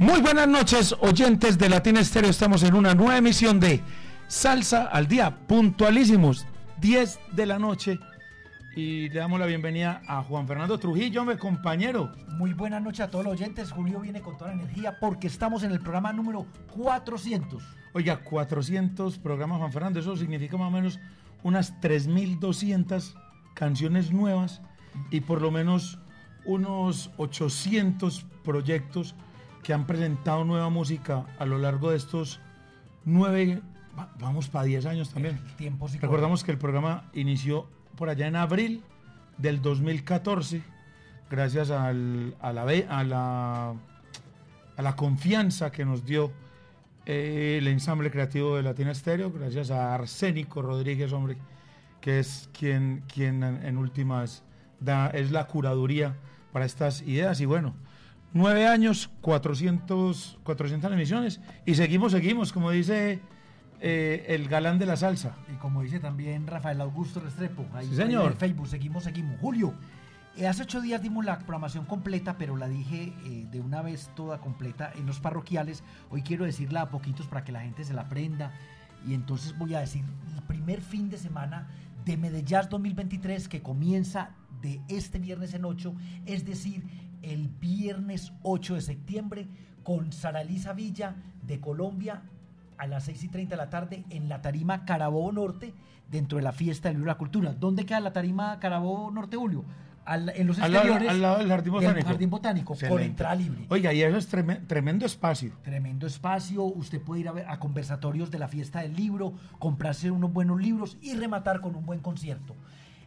Muy buenas noches, oyentes de Latina Estéreo. Estamos en una nueva emisión de Salsa al Día, puntualísimos, 10 de la noche. Y le damos la bienvenida a Juan Fernando Trujillo, mi compañero. Muy buenas noches a todos los oyentes. Julio viene con toda la energía porque estamos en el programa número 400. Oiga, 400 programas, Juan Fernando. Eso significa más o menos unas 3.200 canciones nuevas y por lo menos unos 800 proyectos que han presentado nueva música a lo largo de estos nueve, va- vamos para 10 años también. Tiempo sí Recordamos que el programa inició por allá en abril del 2014, gracias al- a, la, a, la, a la confianza que nos dio eh, el ensamble creativo de Latina Estéreo, gracias a Arsénico Rodríguez, hombre, que es quien, quien en, en últimas da, es la curaduría para estas ideas. Y bueno, nueve años, 400, 400 emisiones, y seguimos, seguimos, como dice eh, el galán de la salsa. Y como dice también Rafael Augusto Restrepo, ahí Sí, señor. en el Facebook, seguimos, seguimos. Julio, eh, hace ocho días dimos la programación completa, pero la dije eh, de una vez toda completa en los parroquiales. Hoy quiero decirla a poquitos para que la gente se la aprenda. Y entonces voy a decir el primer fin de semana de Medellín 2023 que comienza de este viernes en 8, es decir, el viernes 8 de septiembre con Sara Elisa Villa de Colombia a las 6 y 30 de la tarde en la tarima Carabobo Norte, dentro de la fiesta del libro de la cultura. ¿Dónde queda la tarima Carabobo Norte, Julio? Al- en los Al lado, exteriores al lado del jardín botánico. jardín botánico, con entrada libre. Oiga, y eso es treme- tremendo espacio. Tremendo espacio, usted puede ir a, ver, a conversatorios de la fiesta del libro, comprarse unos buenos libros y rematar con un buen concierto.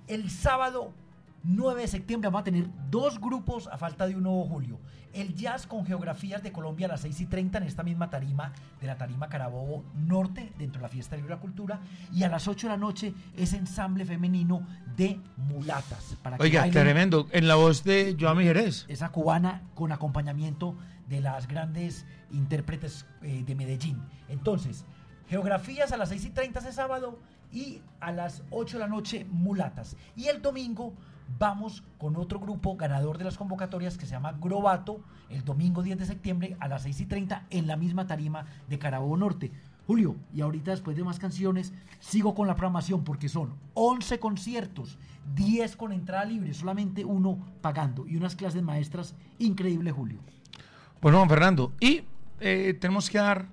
El sábado 9 de septiembre vamos a tener dos grupos a falta de uno, Julio. El jazz con geografías de Colombia a las 6 y 30 en esta misma tarima de la tarima Carabobo Norte, dentro de la fiesta de la cultura. Y a las 8 de la noche es ensamble femenino de mulatas. Para que Oiga, bailen tremendo. En la voz de Joami Jerez. esa cubana con acompañamiento de las grandes intérpretes eh, de Medellín. Entonces, geografías a las 6 y 30 ese sábado y a las 8 de la noche mulatas. Y el domingo vamos con otro grupo ganador de las convocatorias que se llama Grobato, el domingo 10 de septiembre a las 6 y 30 en la misma tarima de Carabobo Norte. Julio, y ahorita después de más canciones, sigo con la programación porque son 11 conciertos, 10 con entrada libre, solamente uno pagando y unas clases maestras increíble, Julio. Bueno, Juan Fernando. Y eh, tenemos que dar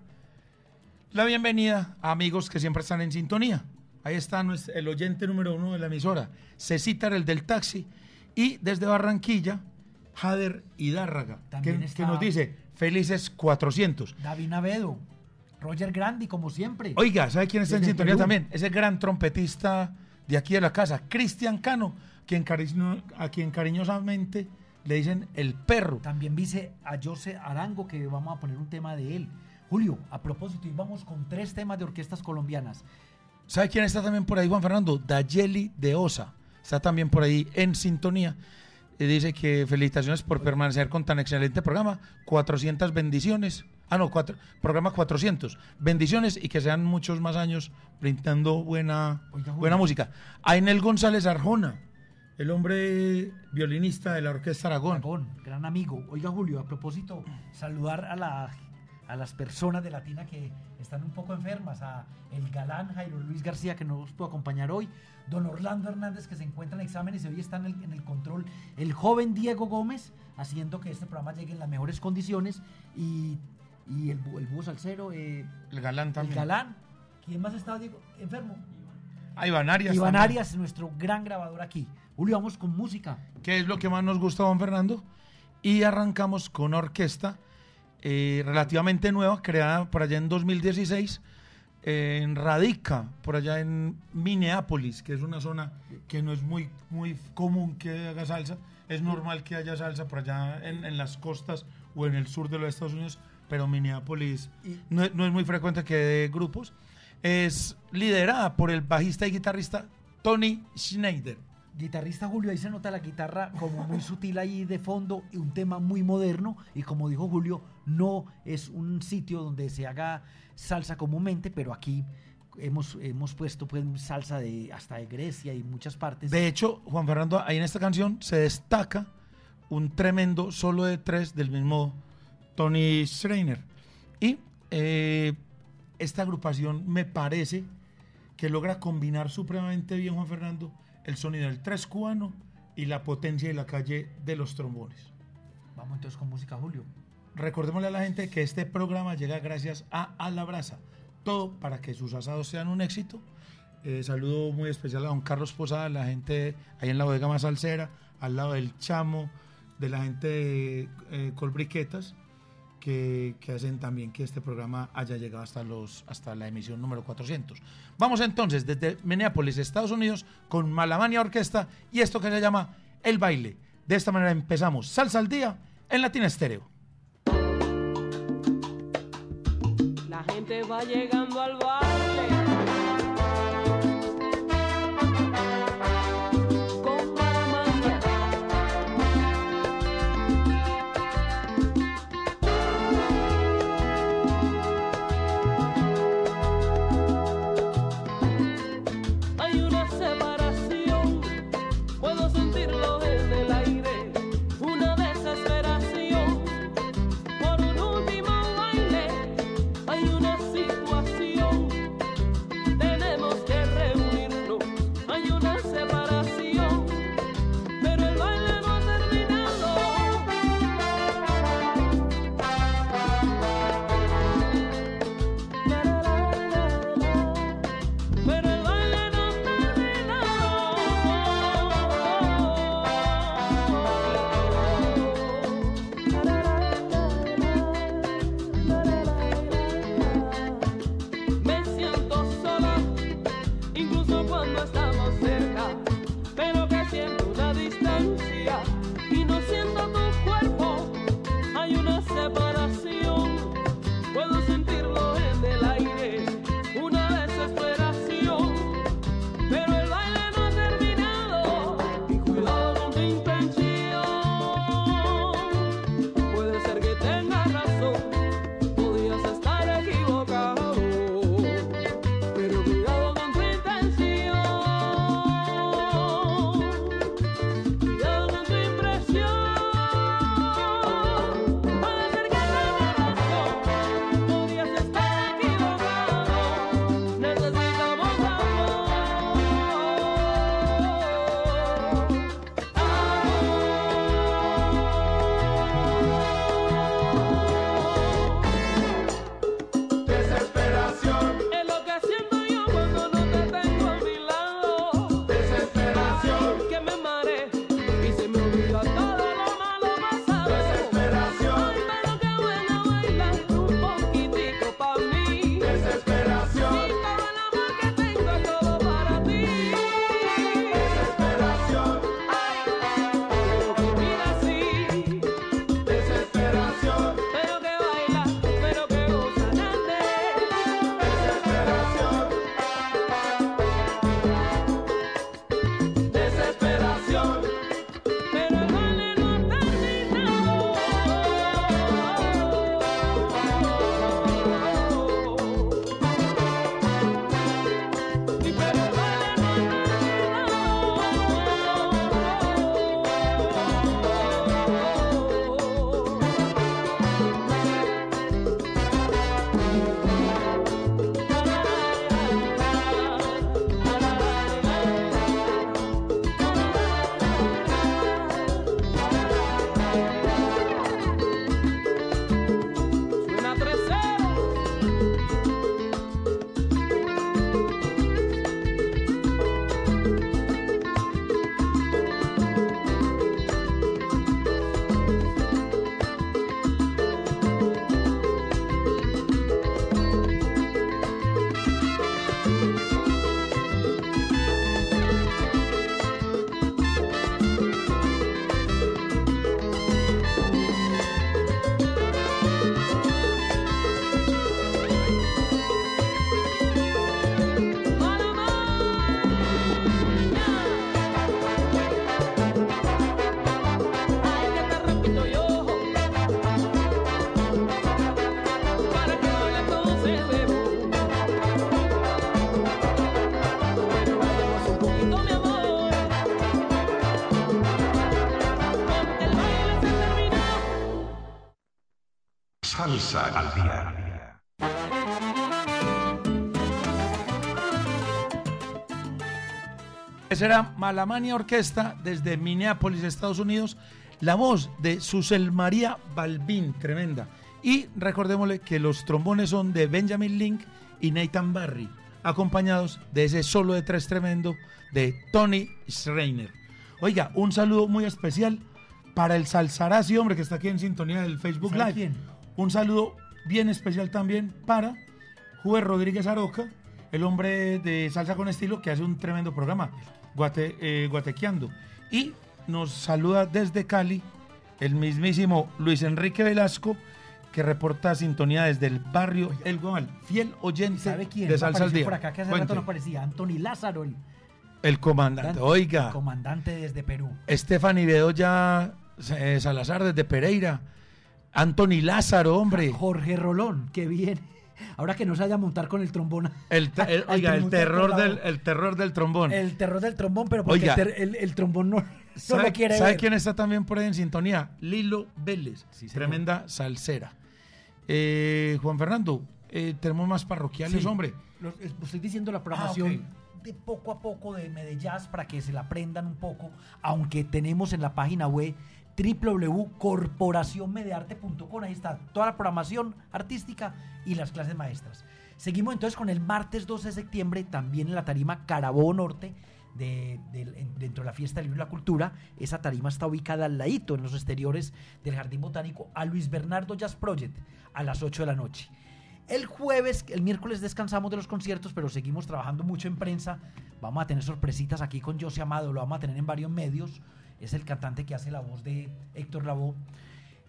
la bienvenida a amigos que siempre están en sintonía. Ahí está el oyente número uno de la emisora, Cecitar, el del taxi. Y desde Barranquilla, Jader Hidárraga, que, que nos dice felices 400. David Navedo, Roger Grandi, como siempre. Oiga, ¿sabe quién está en sintonía Perú. también? Es el gran trompetista de aquí de la casa, Cristian Cano, quien cariño- a quien cariñosamente le dicen el perro. También dice a Jose Arango que vamos a poner un tema de él. Julio, a propósito, y vamos con tres temas de orquestas colombianas. ¿Sabe quién está también por ahí, Juan Fernando? Dayeli de Osa. Está también por ahí en sintonía. Y dice que felicitaciones por permanecer con tan excelente programa. 400 bendiciones. Ah, no, cuatro, programa 400. Bendiciones y que sean muchos más años brindando buena, Oiga, buena música. Ainel González Arjona, el hombre violinista de la Orquesta Aragón. Aragón, gran amigo. Oiga, Julio, a propósito, saludar a, la, a las personas de Latina que están un poco enfermas, a el galán Jairo Luis García, que nos pudo acompañar hoy, don Orlando Hernández, que se encuentra en exámenes y hoy está en el, en el control, el joven Diego Gómez, haciendo que este programa llegue en las mejores condiciones, y, y el, el búho salsero, eh, El galán el también. galán. ¿Quién más está, Diego? Enfermo. Ah, Iván Arias. Iván también. Arias, nuestro gran grabador aquí. Julio, vamos con música. que es lo que más nos gusta, Juan Fernando. Y arrancamos con orquesta eh, relativamente nueva, creada por allá en 2016 en radica por allá en Minneapolis, que es una zona que no es muy, muy común que haga salsa. Es normal que haya salsa por allá en, en las costas o en el sur de los Estados Unidos, pero Minneapolis no, es- no es muy frecuente que grupos. Es liderada por el bajista y guitarrista Tony Schneider. Guitarrista Julio, ahí se nota la guitarra como muy sutil ahí de fondo y un tema muy moderno. Y como dijo Julio, no es un sitio donde se haga salsa comúnmente, pero aquí hemos, hemos puesto pues salsa de hasta de Grecia y muchas partes. De hecho, Juan Fernando, ahí en esta canción se destaca un tremendo solo de tres del mismo Tony Schreiner. Y eh, esta agrupación me parece que logra combinar supremamente bien, Juan Fernando, el sonido del tres cubano y la potencia de la calle de los trombones. Vamos entonces con música, Julio. Recordémosle a la gente que este programa llega gracias a A la Brasa. Todo para que sus asados sean un éxito. Eh, saludo muy especial a don Carlos Posada, la gente ahí en la bodega más salsera, al lado del Chamo, de la gente de eh, Colbriquetas, que, hacen también que este programa haya llegado hasta, los, hasta la emisión número 400. Vamos entonces desde Minneapolis, Estados Unidos, con Malamania Orquesta y esto que se llama El Baile. De esta manera empezamos Salsa al Día en Latina Estéreo. La gente va llegando al baile. Esa era Malamania Orquesta desde Minneapolis, Estados Unidos. La voz de Susel María Balbín, tremenda. Y recordémosle que los trombones son de Benjamin Link y Nathan Barry, acompañados de ese solo de tres tremendo de Tony Schreiner. Oiga, un saludo muy especial para el Salsarazzi, hombre, que está aquí en sintonía del Facebook ¿Sabe Live. quién? Un saludo bien especial también para Juve Rodríguez Aroca, el hombre de Salsa con Estilo, que hace un tremendo programa, guate, eh, Guatequeando. Y nos saluda desde Cali el mismísimo Luis Enrique Velasco, que reporta sintonía desde el barrio El Guamal, fiel oyente ¿Sabe quién? de Salsa al Día. por acá que hace Cuente. rato no aparecía. Anthony Lázaro, el el comandante. Oiga, comandante desde Perú. Estefany Bedoya eh, Salazar desde Pereira. Anthony Lázaro, hombre. Jorge Rolón, que viene. Ahora que no se vaya a montar con el trombón. El, el- oiga, el terror, del, el terror del trombón. El terror del trombón, pero porque Oiga. el, trombón no, no ¿Sabe, lo quiere sabe ver. quién está también por ahí en sintonía? Lilo Vélez, Sí, tremenda salsera. Eh, Juan Fernando, eh, tenemos más parroquiales, Sí. hombre. Los- es- estoy diciendo la programación Ah, de poco a poco de Medellín para que se la aprendan un poco, aunque tenemos en la página web www.corporacionmedearte.com, ahí está toda la programación artística y las clases maestras. Seguimos entonces con el martes 12 de septiembre, también en la tarima Carabobo Norte, de- en- dentro de la fiesta del libro y la cultura. Esa tarima está ubicada al ladito, en los exteriores del Jardín Botánico, a Luis Bernardo Jazz Project, a las 8 de la noche. El jueves, el miércoles descansamos de los conciertos, pero seguimos trabajando mucho en prensa. Vamos a tener sorpresitas aquí con José Amado, lo vamos a tener en varios medios. Es el cantante que hace la voz de Héctor Lavoe.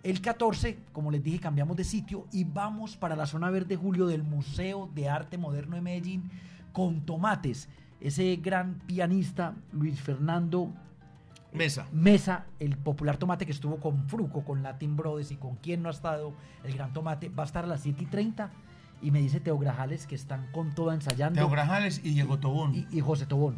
El 14, como les dije, cambiamos de sitio y vamos para la zona verde Julio del Museo de Arte Moderno de Medellín con Tomates. Ese gran pianista Luis Fernando Mesa. Mesa, el popular tomate que estuvo con Fruco, con Latin Brothers y con quien no ha estado el gran tomate, va a estar a las 7 y 30. Y me dice Teo Grajales que están con toda ensayando. Teo Grajales y Diego Tobón. y, y José Tobón.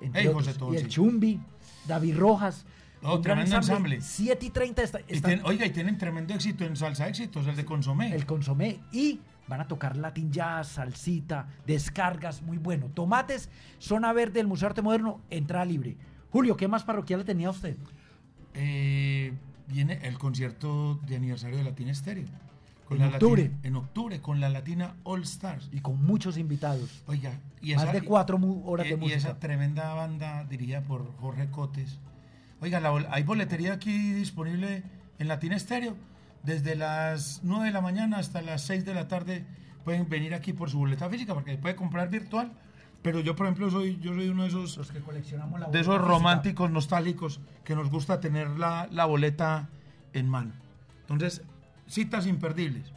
entre otros. José Tobón, y el sí. Chumbi, David Rojas. Oh, tremendo ensamble. 7 y 30 está, Y están tienen- oiga, y tienen tremendo éxito en salsa éxitos, el de Consomé. el consomé y van a tocar Latin Jazz, salsita, descargas, muy bueno. Tomates, zona verde del Museo de Arte Moderno, entrada libre. Julio, ¿qué más parroquial tenía usted? Eh, viene el concierto de aniversario de Latina Estéreo. En octubre. Latina- en octubre, con la Latina All Stars. Y con muchos invitados. Oiga, y Más esa, de cuatro horas y- de y música. esa tremenda banda dirigida por Jorge Cotes. Oiga, la hay boletería aquí disponible en Latina Estéreo. Desde las 9 de la mañana hasta las 6 de la tarde pueden venir aquí por su boleta física porque puede comprar virtual. Pero yo, por ejemplo, soy, yo soy uno de esos, Los que coleccionamos la de esos románticos nostálgicos que nos gusta tener la, la boleta en mano. Entonces, citas imperdibles.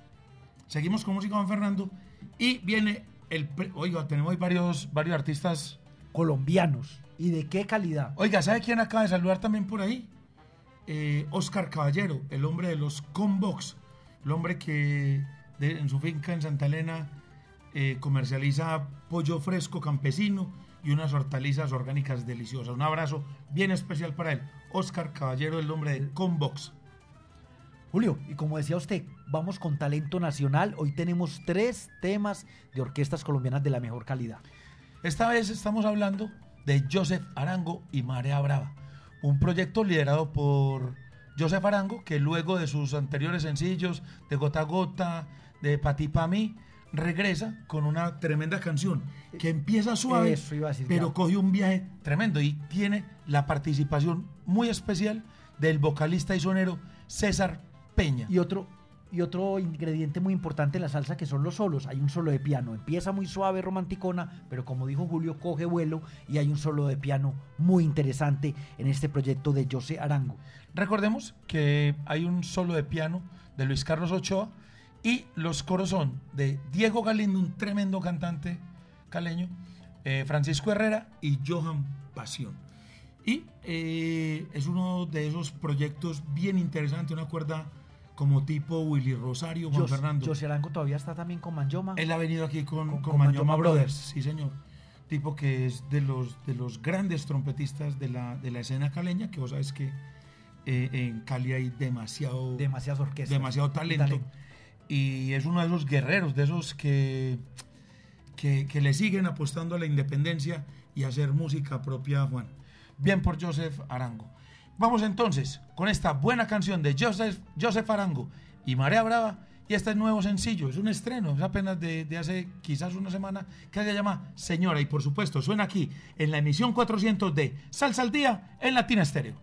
Seguimos con música Juan Fernando y viene el... Oiga, tenemos hoy varios, varios artistas Colombianos. ¿Y de qué calidad? Oiga, ¿sabe quién acaba de saludar también por ahí? Eh, Oscar Caballero, el hombre de los Combox, el hombre que de- en su finca en Santa Elena eh, comercializa pollo fresco campesino y unas hortalizas orgánicas deliciosas. Un abrazo bien especial para él. Oscar Caballero, el hombre de Combox. Julio, y como decía usted, vamos con talento nacional. Hoy tenemos tres temas de orquestas colombianas de la mejor calidad. Esta vez estamos hablando de Joseph Arango y Marea Brava, un proyecto liderado por Joseph Arango, que luego de sus anteriores sencillos, de Gota a Gota, de Pati Pa' mí, regresa con una tremenda canción que empieza suave, Eso iba a decir pero coge un viaje tremendo y tiene la participación muy especial del vocalista y sonero César Peña. Y otro, y otro ingrediente muy importante en la salsa que son los solos. Hay un solo de piano. Empieza muy suave, romanticona, pero como dijo Julio, coge vuelo y hay un solo de piano muy interesante en este proyecto de José Arango. Recordemos que hay un solo de piano de Luis Carlos Ochoa y los coros son de Diego Galindo, un tremendo cantante caleño, eh, Francisco Herrera y Johan Pasión. Y eh, es uno de esos proyectos bien interesantes, una cuerda como tipo Willy Rosario, Juan Jos- Fernando. José Arango todavía está también con Manjoma. Él ha venido aquí con, Con- con, con Mañoma Mañoma Brothers. Brothers. sí señor. Tipo que es de los, de los grandes trompetistas de la, de la escena caleña, que vos sabes que eh, en Cali hay demasiado, Demasiadas orquestas. demasiado Y talento. y es uno de esos guerreros, de esos que, que, que le siguen apostando a la independencia y a hacer música propia, Juan. Bien por Joseph Arango. Vamos entonces con esta buena canción de Joseph, Arango y Marea Brava. Y este nuevo sencillo, es un estreno, es apenas de, de hace quizás una semana, que se llama Señora. Y por supuesto, suena aquí en la emisión 400 de Salsa al Día en Latina Estéreo.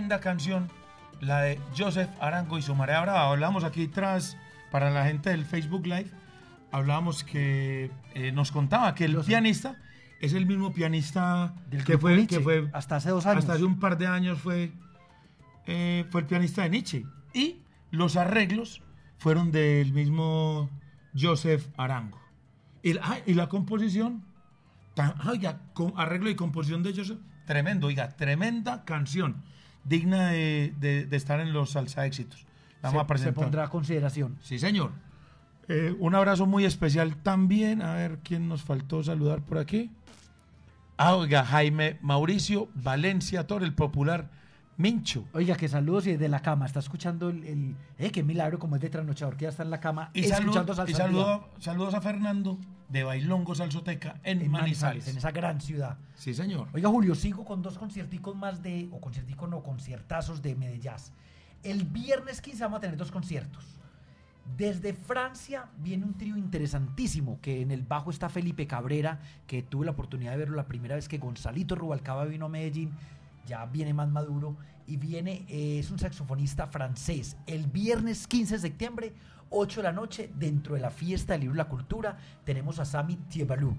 Tremenda canción, la de Joseph Arango y su Marea Brava. Hablamos aquí tras, para la gente del Facebook Live, hablábamos que eh, nos contaba que el Joseph. pianista es el mismo pianista Del que fue, Nietzsche, que fue hasta hace dos años. hasta hace un par de años fue, eh, fue el pianista de Nietzsche. Y los arreglos fueron del mismo Joseph Arango. Y, la- ah, y la composición, tan- oiga, con arreglo y composición de Joseph, tremendo, oiga, tremenda canción, digna de, de- de estar en los salsa éxitos. La vamos a se, se presentar. pondrá a consideración. Sí, señor. Eh, un abrazo muy especial también. A ver quién nos faltó saludar por aquí. Ah, oiga, Jaime Mauricio Valencia Tor, el popular Mincho. Oiga, que saludos y desde la cama. Está escuchando el. el- eh, qué milagro como es de trasnochador que ya está en la cama Y, escuchando salud- y saludo- saludos a Fernando de Bailongo Salsoteca en, en Manizales. Manizales, en esa gran ciudad. Sí, señor. Oiga, Julio, sigo con dos concierticos más de. O concierticos no, conciertazos de Medellín. El viernes 15 vamos a tener dos conciertos. Desde Francia viene un trío interesantísimo, que en el bajo está Felipe Cabrera, que tuve la oportunidad de verlo la primera vez que Gonzalito Rubalcaba vino a Medellín, ya viene más maduro, y viene, eh, es un saxofonista francés. El viernes 15 de septiembre, 8 de la noche, dentro de la fiesta del libro la cultura, tenemos a Sami Thiebalou.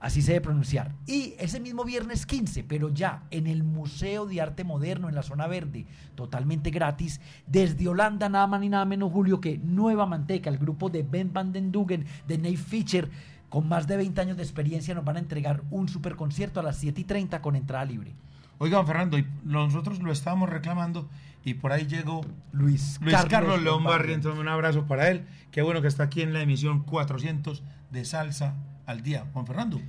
Así se debe pronunciar. Y ese mismo viernes 15, pero ya en el Museo de Arte Moderno, en la zona verde, totalmente gratis, desde Holanda, nada más ni nada menos, Julio, que Nueva Manteca, el grupo de Ben van den Dugen, de Nate Fischer, con más de 20 años de experiencia, nos van a entregar un super concierto a las 7 y 30 con entrada libre. Oiga, don Fernando, y nosotros lo estábamos reclamando y por ahí llegó Luis, Luis Carlos, León Barrio. Barrientos. Un abrazo para él. Qué bueno que está aquí en la emisión 400 de Salsa al Día, Juan Fernando.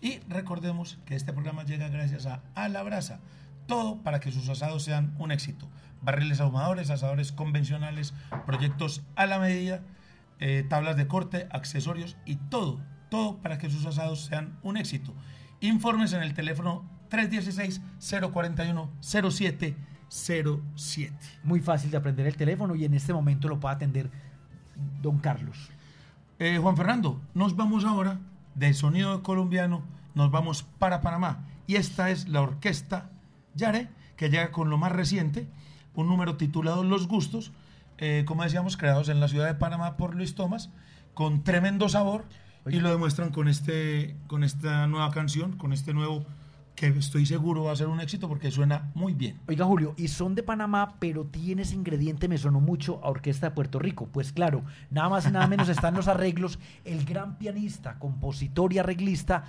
Y recordemos que este programa llega gracias a A la Brasa. Todo para que sus asados sean un éxito. Barriles ahumadores, asadores convencionales, proyectos a la medida, eh, tablas de corte, accesorios y todo, todo para que sus asados sean un éxito. Informes en el teléfono 316-041-0707. Muy fácil de aprender el teléfono y en este momento lo puede atender don Carlos. Eh, Juan Fernando, nos vamos ahora del sonido colombiano, nos vamos para Panamá. Y esta es la orquesta Yare, que llega con lo más reciente, un número titulado Los Gustos, eh, como decíamos, creados en la ciudad de Panamá por Luis Tomás, con tremendo sabor, y lo demuestran con, este, con esta nueva canción, con este nuevo, que estoy seguro va a ser un éxito porque suena muy bien. Oiga, Julio, y son de Panamá, pero tiene ese ingrediente, me sonó mucho a Orquesta de Puerto Rico. Pues claro, nada más y nada menos están los arreglos. El gran pianista, compositor y arreglista,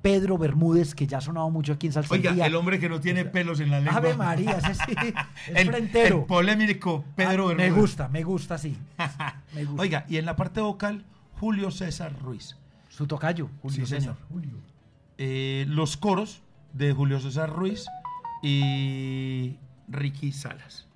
Pedro Bermúdez, que ya ha sonado mucho aquí en Salsa al Oiga, Día. el hombre que no tiene pelos en la lengua. Ave María, ese sí, es el, frentero. el polémico Pedro Ah, me Bermúdez. gusta, me gusta, sí. Me gusta. Oiga, y en la parte vocal, Julio César Ruiz. Su tocayo, Julio Sí, César. señor. Julio. Eh, los coros de Julio César Ruiz y Ricky Salas.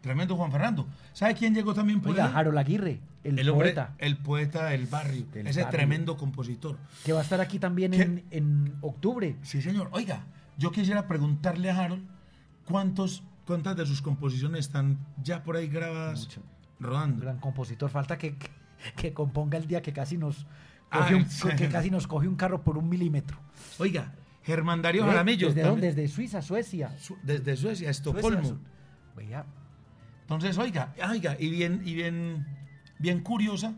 Tremendo Juan Fernando. ¿Sabe quién llegó también por Oiga, ahí? Harold Aguirre, el, el hombre, poeta, el poeta del barrio, Del ese barrio. tremendo compositor. que va a estar aquí también en, en octubre. Sí, señor. Oiga, yo quisiera preguntarle a Harold cuántos, cuántas de sus composiciones están ya por ahí grabadas, Mucho. Rodando. gran compositor. Falta que, que, componga el día que casi nos Ah, un, que casi nos coge un carro por un milímetro. Oiga, Germán Darío ¿Eh? Jaramillo. ¿Desde dónde? Desde Suiza, Suecia. Su- Desde Suecia, Suecia, Estocolmo. Su- Vea, Entonces, oiga, oiga, y bien, y bien, bien curiosa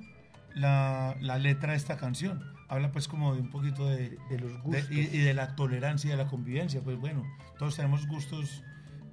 la, la letra de esta canción. Habla pues como de un poquito de, de los de- gustos. y, y de la tolerancia y de la convivencia. Pues bueno, todos tenemos gustos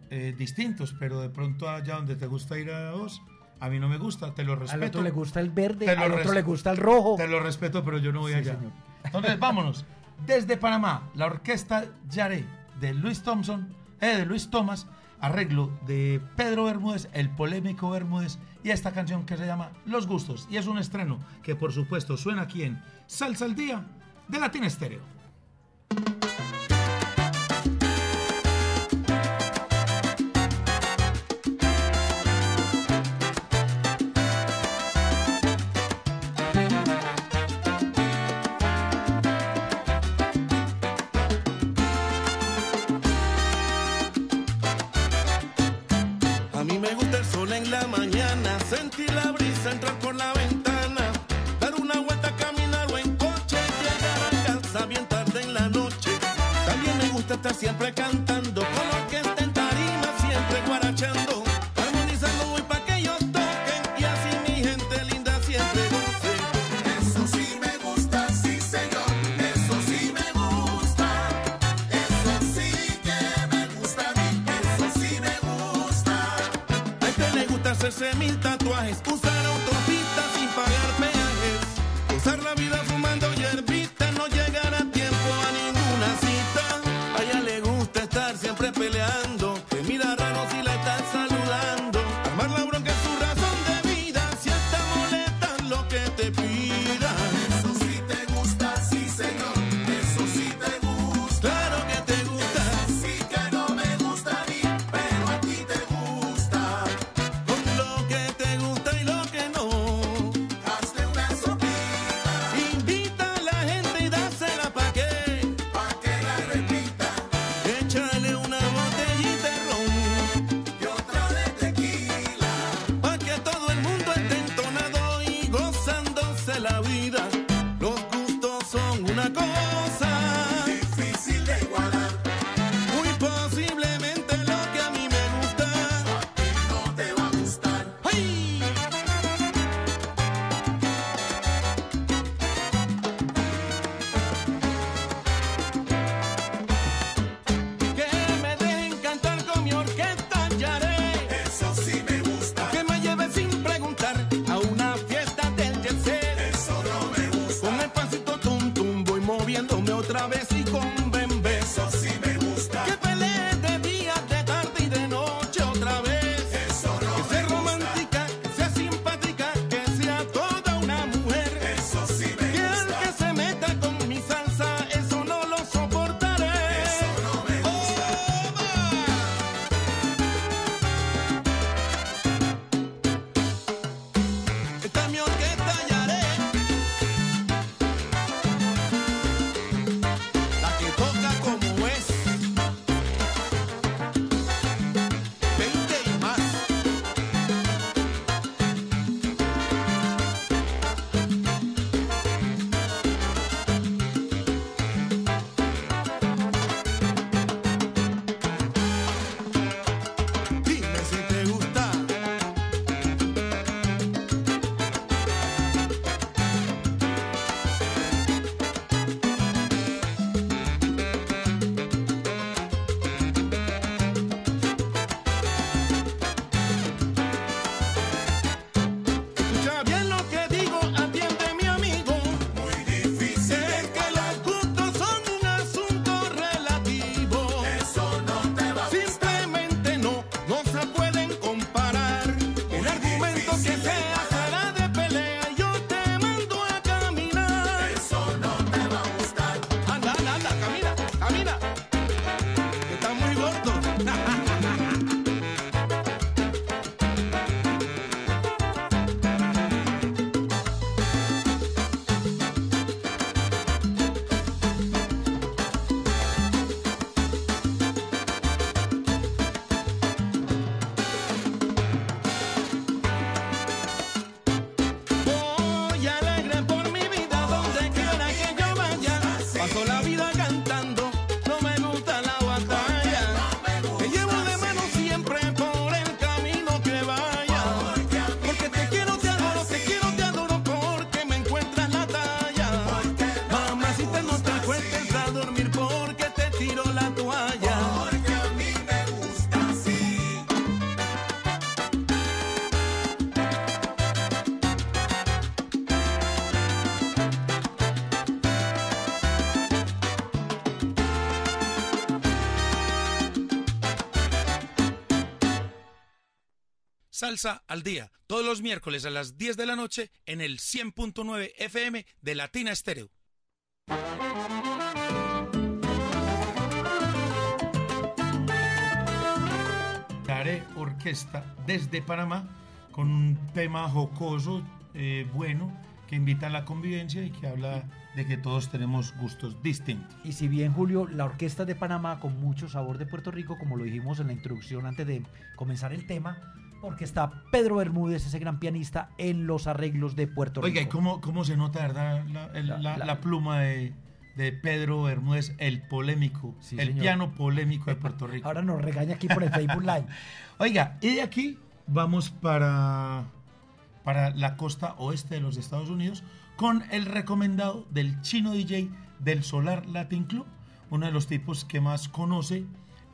eh, distintos, pero de pronto allá donde te gusta ir a vos, a mí no me gusta, te lo al respeto. otro le gusta el verde, al otro le gusta el rojo. Te lo respeto, pero yo no voy Sí, allá. señor. Entonces, vámonos. Desde Panamá, la orquesta Yare de Luis Thompson, eh, de Luis Thomas, arreglo de Pedro Bermúdez, el polémico Bermúdez, y esta canción que se llama Los Gustos. Y es un estreno que, por supuesto, suena aquí en Salsa al Día de Latina Estéreo. Salsa al Día, todos los miércoles a las 10 de la noche en el 100.9 FM de Latina Estéreo. Daré orquesta desde Panamá con un tema jocoso, eh, bueno, que invita a la convivencia y que habla de que todos tenemos gustos distintos. Y si bien, Julio, la orquesta de Panamá, con mucho sabor de Puerto Rico, como lo dijimos en la introducción antes de comenzar el tema, porque está Pedro Bermúdez, ese gran pianista, en los arreglos de Puerto Rico. Oiga, ¿y cómo, cómo se nota, verdad, la, pluma de, Pedro Bermúdez, el polémico, el piano polémico de Puerto Rico? Ahora nos regaña aquí por el Facebook Live. Oiga, y de aquí vamos para, para la costa oeste de los Estados Unidos con el recomendado del chino DJ del Solar Latin Club, uno de los tipos que más conoce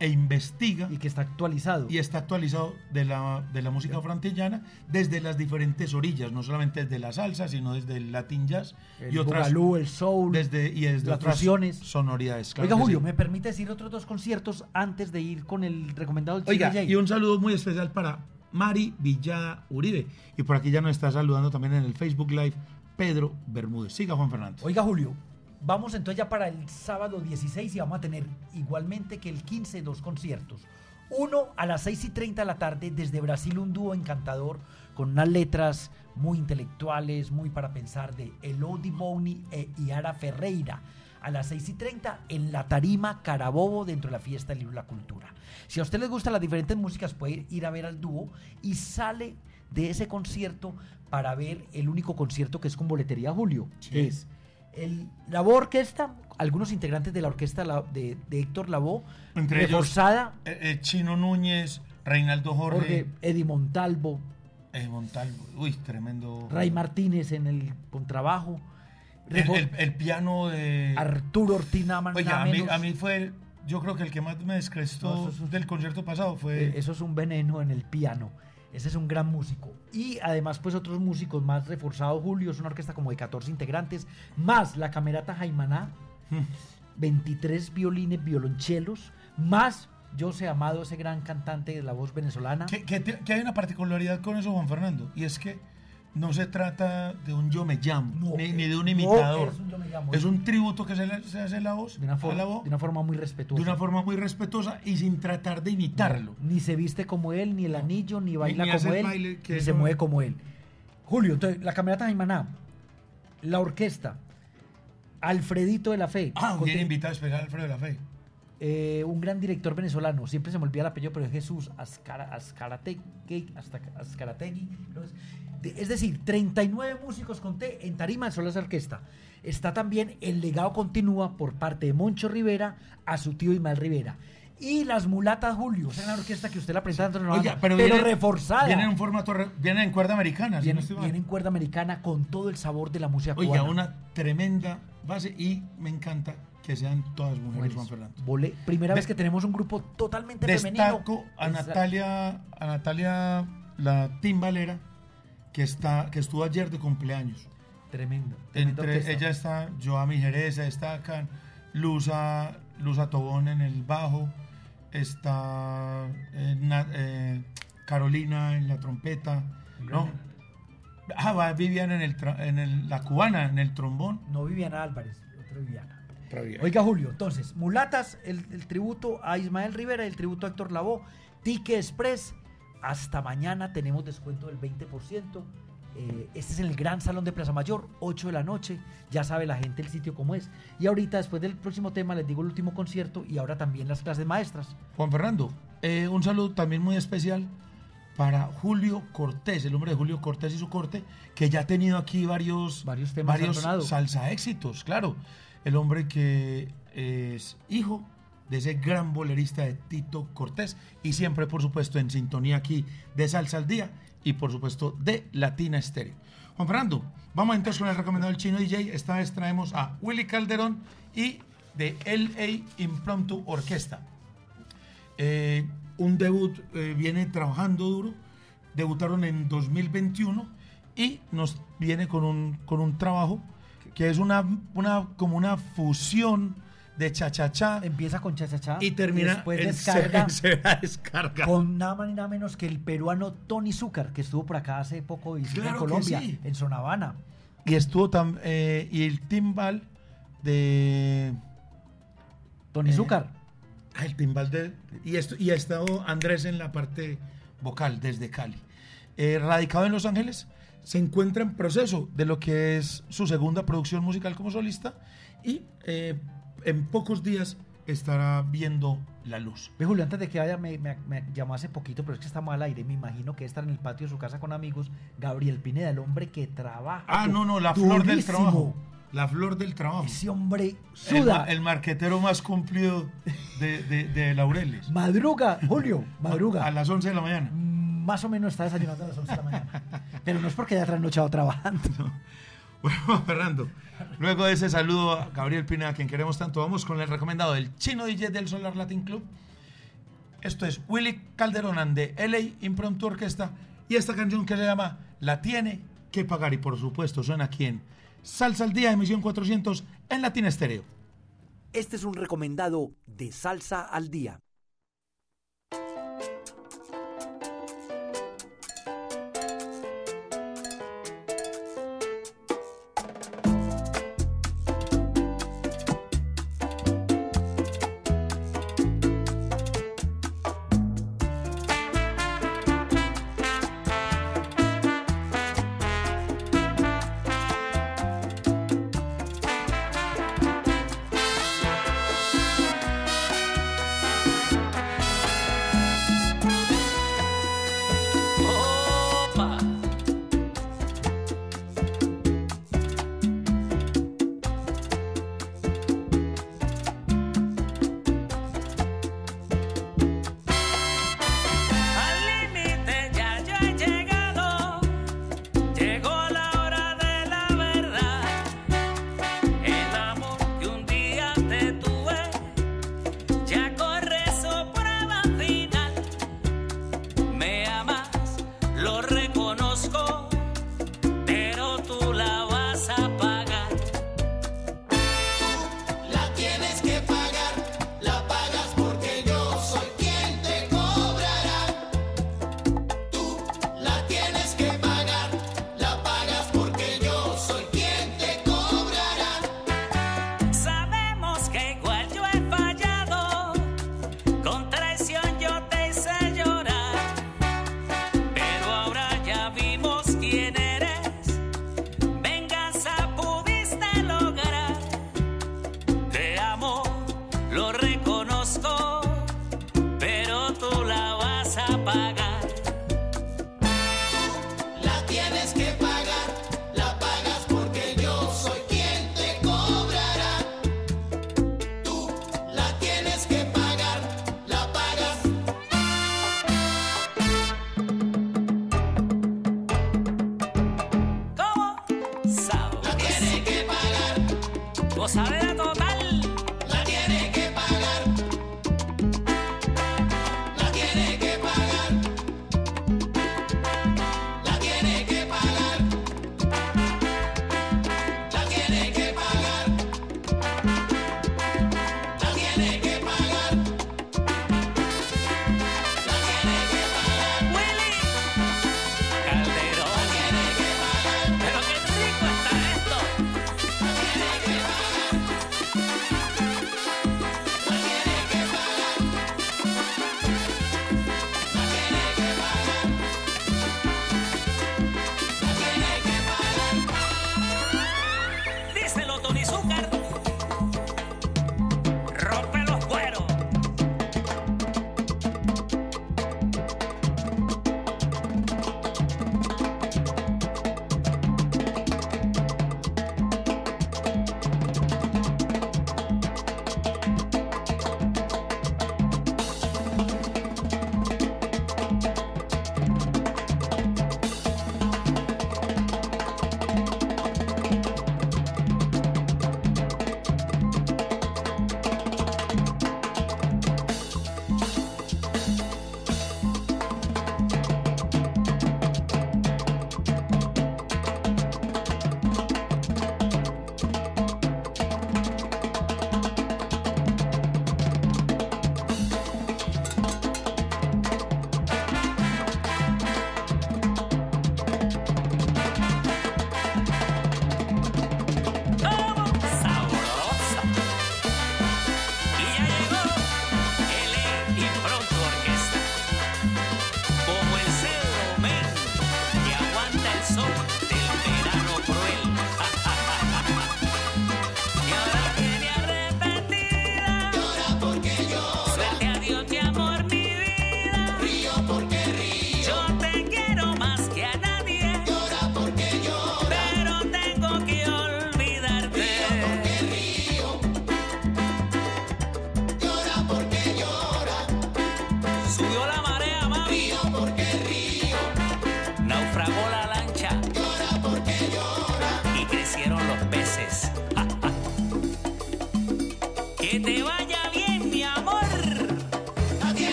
e investiga Y que está actualizado. y está actualizado de la, de la música frantillana desde las diferentes orillas, no solamente desde la salsa, sino desde el latin jazz el y otras bugalú, el soul. desde y desde las otras fusiones. sonoridades. claro Oiga, Julio, sí. ¿me permite decir otros dos conciertos antes de ir con el recomendado del Oiga, Jay? y un saludo muy especial para Mari Villada Uribe. Y por aquí ya nos está saludando también en el Facebook Live Pedro Bermúdez. Siga Juan Fernando. Oiga, Julio, vamos entonces ya para el sábado 16 y vamos a tener igualmente que el 15 dos conciertos. Uno a las 6 y 30 de la tarde desde Brasil, un dúo encantador con unas letras muy intelectuales, muy para pensar de Elodie Boni e Iara Ferreira. A las 6 y 30 en la tarima Carabobo dentro de la fiesta del libro la cultura. Si a usted les gustan las diferentes músicas, puede ir a ver al dúo y sale de ese concierto para ver el único concierto que es con boletería Julio. Sí. que es el, la orquesta, algunos integrantes de la orquesta de, de Héctor Lavoe, Entre reforzada, Eh, eh, Chino Núñez, Reinaldo Jorge, Jorge, Eddie Montalvo, eh, Montalvo. Uy, tremendo. Ray Martínez en el contrabajo, el, el- el piano de. Arturo Ortiz Oiga, nada a mí, a mí fue. Yo creo que el que más me descrestó No, eso es- del concierto pasado fue. Eh, Eso es un veneno en el piano. Ese es un gran músico. Y además, pues otros músicos más reforzados. Julio es una orquesta como de 14 integrantes, más la camerata Jaimaná, Hmm. 23 violines, violonchelos, más José Amado, ese gran cantante de la voz venezolana. Que, que hay una particularidad con eso, Juan Fernando, y es que no se trata de un yo me llamo, No, ni, ni de un no imitador. es un yo me llamo, es un tributo que se, le, se hace a la voz, de una, a forma, la voz, de una forma muy respetuosa. de una forma muy respetuosa y sin tratar de imitarlo. Ni se viste como él, ni el anillo, ni baila ni como él, baile que ni se mueve como él. Julio, entonces, la camerata Jaimaná, la orquesta, Alfredito de la Fe. Ah, bien invitado especial Alfredo de la Fe. Eh, un gran director venezolano, siempre se me olvida el apellido, pero es Jesús Azcara, Azcarategui, hasta- Azcarategui, creo es. De- es decir, 39 músicos conté en tarima de sola esa orquesta. Está también el legado continúa por parte de Moncho Rivera a su tío Ismael Rivera. Y las mulatas Julio, esa es una orquesta que usted la presenta dentro de una Oiga, banda, pero, pero viene, reforzada. Viene en un formato, viene en cuerda americana, si Viene- no viene en cuerda americana con todo el sabor de la música Oiga, cubana. una tremenda base y me encanta que sean todas mujeres. Juan Fernando. Primera vez que tenemos un grupo totalmente femenino. Destaco a Natalia, a Natalia, la timbalera, que está, que estuvo ayer de cumpleaños. Tremendo. Entre orquesta. ella está Joami Jerez, destacan Luza, Luza Tobón en el bajo, está eh, Na- eh, Carolina en la trompeta, ¿no? Ah, va Viviana en, el, en el- la cubana, en el trombón. No Viviana Álvarez, otra Viviana. Oiga, Julio, entonces, Mulatas, el, el tributo a Ismael Rivera, el tributo a Héctor Lavoe, Tique Express. Hasta mañana tenemos descuento del 20%. Eh, este es el Gran Salón de Plaza Mayor, 8 de la noche. Ya sabe la gente el sitio cómo es. Y ahorita, después del próximo tema, les digo el último concierto y ahora también las clases maestras. Juan Fernando, eh, un saludo también muy especial para Julio Cortés, el hombre de Julio Cortés y su corte, que ya ha tenido aquí varios, Varios temas sonado. salsa éxitos, claro. El hombre que es hijo de ese gran bolerista de Tito Cortés y siempre, por supuesto, en sintonía aquí de Salsa al Día y, por supuesto, de Latina Estéreo. Juan Fernando, vamos entonces con el recomendado del chino DJ. Esta vez traemos a Willy Calderón y de LA Impromptu Orquesta. Eh, un debut, eh, viene trabajando duro. Debutaron en 2021 y nos viene con un, con un trabajo que es una, una, como una fusión de cha-cha-cha Empieza con cha-cha-cha y termina después en descarga se- descarga. con nada más ni nada menos que el peruano Tony Zúcar, que estuvo por acá hace poco y Claro en Colombia, sí. en Sonavana. Y estuvo tam- eh, y el timbal de Tony Eh, Zúcar. Ah, el timbal de. Y, esto, y ha estado Andrés en la parte vocal desde Cali. Eh, radicado en Los Ángeles, se encuentra en proceso de lo que es su segunda producción musical como solista y eh, en pocos días estará viendo la luz. Ve, Julio, antes de que vaya, me, me- me llamó hace poquito, pero es que estamos al aire. Me imagino que estar en el patio de su casa con amigos. Gabriel Pineda, el hombre que trabaja. Ah, no, no, la flor del trabajo. La flor del trabajo. Ese hombre suda. el marquetero más cumplido de, de- de Laureles. Madruga, Julio, madruga. A las 11 de la mañana. Más o menos está desayunando a las 11 de la mañana. Pero no es porque haya trasnochado trabajando. Bueno, Fernando, luego de ese saludo a Gabriel Pina, a quien queremos tanto, vamos con el recomendado del chino DJ del Solar Latin Club. Esto es Willy Calderón de LA Impromptu Orquesta y esta canción que se llama La tiene que pagar y por supuesto suena aquí en Salsa al Día, emisión 400 en Latina Estéreo. Este es un recomendado de Salsa al Día.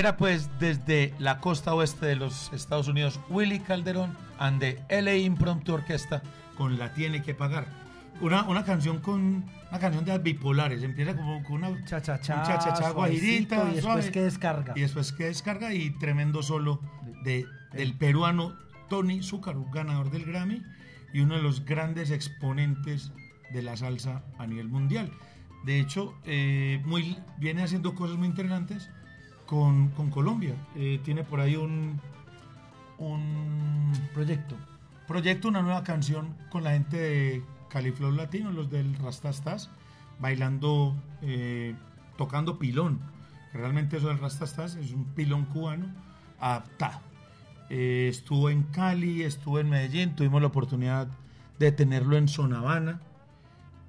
Era pues desde la costa oeste de los Estados Unidos Willy Calderón and the LA Impromptu Orquesta con La Tiene que Pagar. Una, una canción con una canción de las bipolares. Empieza como con una Cha-cha-cha, un cha-cha-cha guajirita, y después suave. que descarga. Y después que descarga y tremendo solo de, del peruano Tony Zúcaro, ganador del Grammy y uno de los grandes exponentes de la salsa a nivel mundial. De hecho, eh, muy, viene haciendo cosas muy interesantes con, Colombia. Eh, tiene por ahí un, un Proyecto. proyecto, una nueva canción con la gente de Califlow Latino, los del Rastastas, bailando, eh, tocando pilón. Realmente eso del Rastastas es un pilón cubano adaptado. Eh, estuvo en Cali, estuvo en Medellín, tuvimos la oportunidad de tenerlo en Sonavana.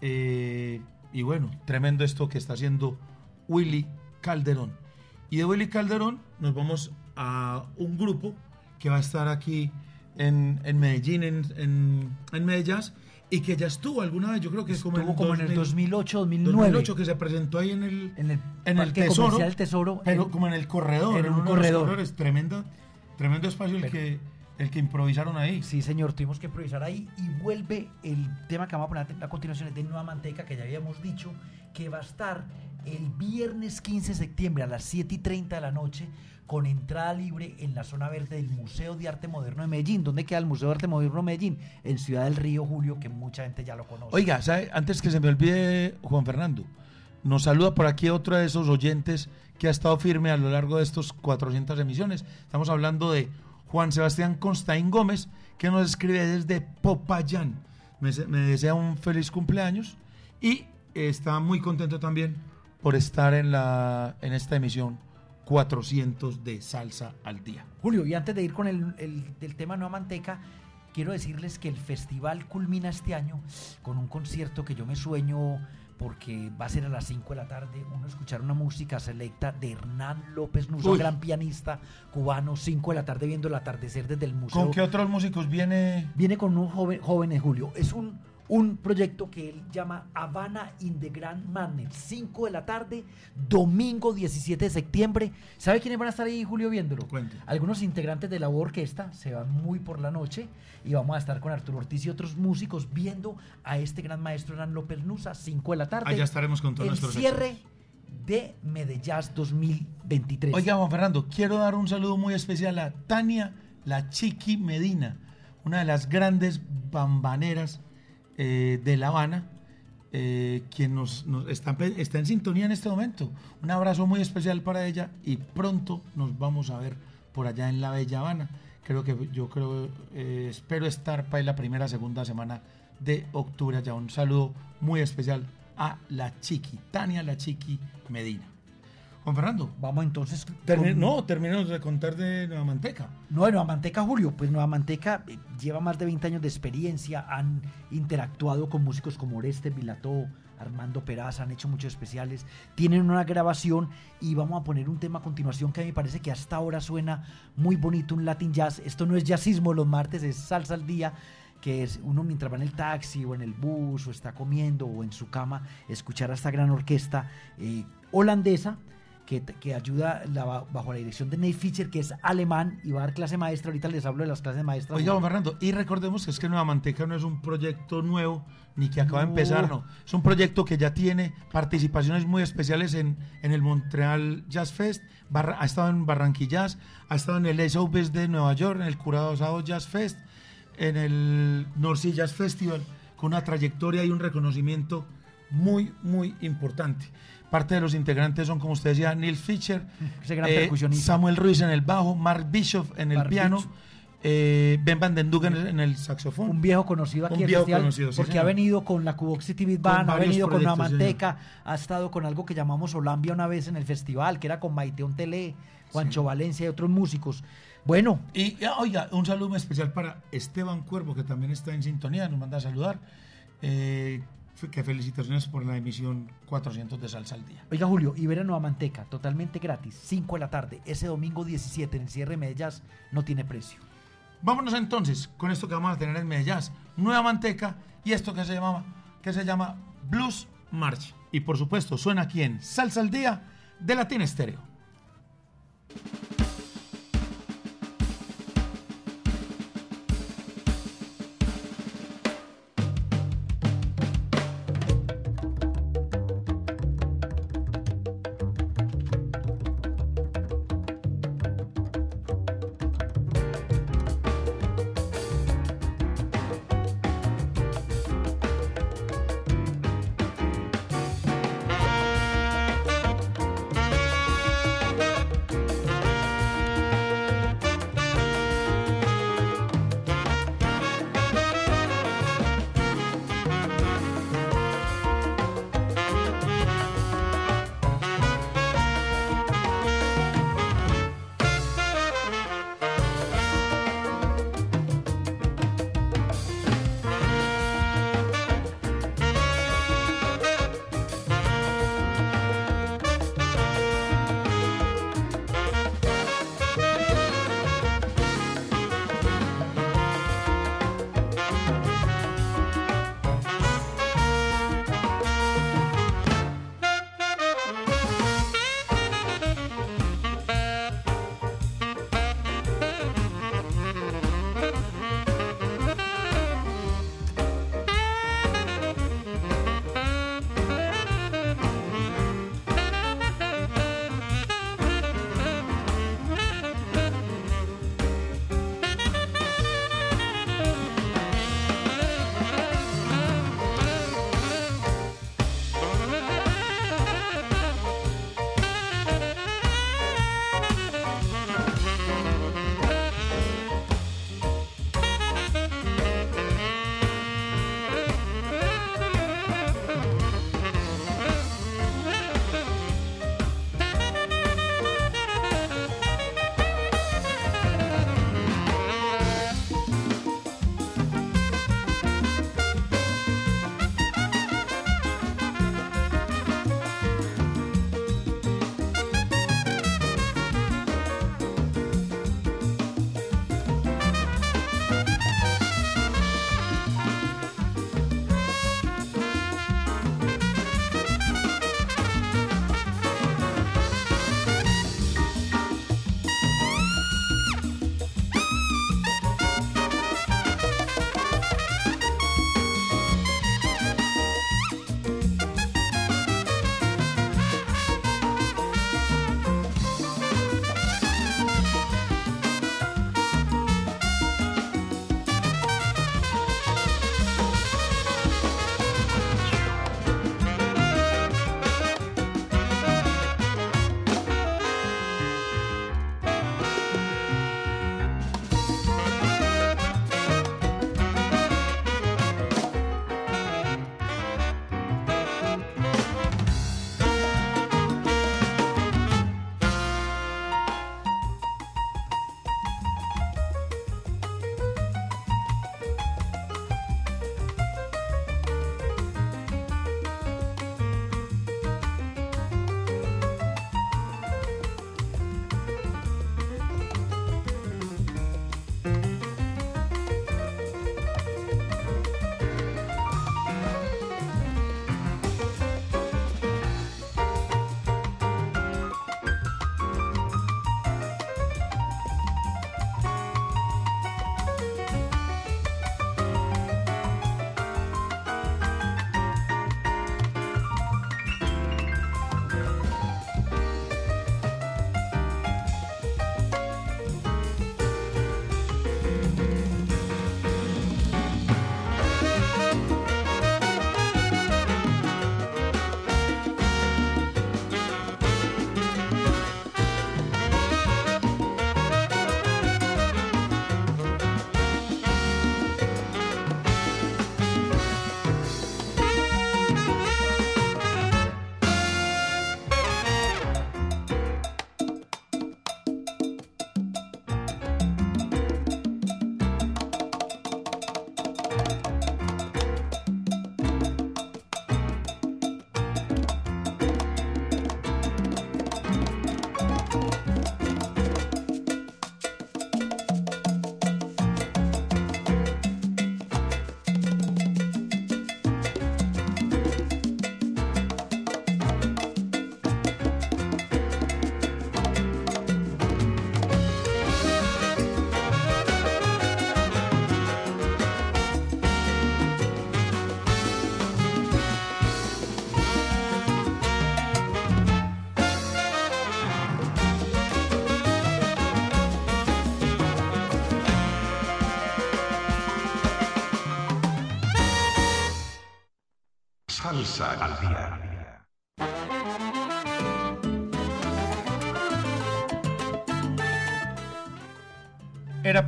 Eh, y bueno, tremendo esto que está haciendo Willy Calderón. Y de Willy Calderón nos vamos a un grupo que va a estar aquí en, en Medellín, en, en, en Medellas, y que ya estuvo alguna vez, yo creo que es como, Estuvo como en el 2008, 2009. 2008, que se presentó ahí en el, En el en el tesoro, Tesoro, pero en- como en el corredor, en en un uno de los corredor. corredores, tremendo, tremendo espacio el que, el que improvisaron ahí. Sí, señor, tuvimos que improvisar ahí y vuelve el tema que vamos a poner a continuación es de Nueva Manteca, que ya habíamos dicho que va a estar el viernes 15 de septiembre a las 7 y 30 de la noche con entrada libre en la zona verde del Museo de Arte Moderno de Medellín. ¿Dónde queda el Museo de Arte Moderno de Medellín? En Ciudad del Río, Julio, que mucha gente ya lo conoce. Oiga, antes que se me olvide, Juan Fernando, nos saluda por aquí otro de esos oyentes que ha estado firme a lo largo de estos 400 emisiones. Estamos hablando de Juan Sebastián Constaín Gómez, que nos escribe desde Popayán. Me desea un feliz cumpleaños y está muy contento también por estar en, la, en esta emisión 400 de Salsa al Día. Julio, y antes de ir con el, el- del tema Nueva Manteca, quiero decirles que el festival culmina este año con un concierto que yo me sueño porque va a ser a las 5 de la tarde, uno escuchar una música selecta de Hernán López Nuso, Uy. gran pianista cubano, 5 de la tarde viendo el atardecer desde el museo. ¿Con qué otros músicos viene? Viene con un joven, jóvenes, Julio. Es un, un proyecto que él llama Habana in the Grand Madness. 5 de la tarde, domingo 17 de septiembre. ¿Sabe quiénes van a estar ahí, Julio, viéndolo? Cuente. Algunos integrantes de la orquesta se van muy por la noche y vamos a estar con Arturo Ortiz y otros músicos viendo a este gran maestro Hernán López Nusa, 5 de la tarde. Allá estaremos con todos El nuestros cierre de Medellín 2023. Oiga, Juan Fernando, quiero dar un saludo muy especial a Tania La Chiqui Medina, una de las grandes bambaneras eh, de La Habana, eh, quien nos, está, está en sintonía en este momento. Un abrazo muy especial para ella y pronto nos vamos a ver por allá en la Bella Habana. Creo que yo creo, eh, espero estar para la primera, segunda semana de octubre allá. Un saludo muy especial a La Chiqui, Tania La Chiqui Medina. Juan Fernando, Vamos entonces. Con- no, terminamos de contar de Nueva Manteca. No, de Nueva Manteca, Julio. Pues Nueva Manteca eh, lleva más de 20 años de experiencia, han interactuado con músicos como Oreste, Vilató, Armando Peraza, han hecho muchos especiales, tienen una grabación y vamos a poner un tema a continuación que a mí me parece que hasta ahora suena muy bonito, un Latin Jazz. Esto no es jazzismo los martes, es salsa al día que es uno mientras va en el taxi o en el bus o está comiendo o en su cama, escuchar a esta gran orquesta eh, holandesa que, que ayuda la- bajo la dirección de Nate Fischer, que es alemán y va a dar clase maestra. Ahorita les hablo de las clases maestras. Oiga, Juan Fernando, y recordemos que es que Nueva Manteca no es un proyecto nuevo ni que acaba de No. empezar, no. Es un proyecto que ya tiene participaciones muy especiales en, en el Montreal Jazz Fest, Barra- ha estado en Barranquillas, ha estado en el SOBs de Nueva York, en el Curazao Jazz Fest, en el North Sea Jazz Festival, con una trayectoria y un reconocimiento muy, muy importante. Parte de los integrantes son, como usted decía, Neil Fischer, Ese gran eh, percusionista. Samuel Ruiz en el bajo, Mark Bischoff en el Mark piano, eh, Ben Van Den Dugen en el saxofón. un viejo conocido aquí viejo festival, conocido, sí, porque señor. ha venido con la Cuboxity Beat Band, ha venido con proyectos, Manteca, ha estado con algo que llamamos Olambia una vez en el festival, que era con Maiteón Tele, Juancho Valencia y otros músicos. Bueno, Y ah, oiga, un saludo especial para Esteban Cuervo, que también está en sintonía, nos manda a saludar. Eh, que felicitaciones por la emisión 400 de Salsa al Día. Oiga Julio, y a Nueva Manteca, totalmente gratis, 5 de la tarde, ese domingo 17 en el cierre de Medellín, no tiene precio. Vámonos entonces con esto que vamos a tener en Medellín, Nueva Manteca y esto que se llama, que se llama Blues March. Y por supuesto suena aquí en Salsa al Día de Latina Estéreo.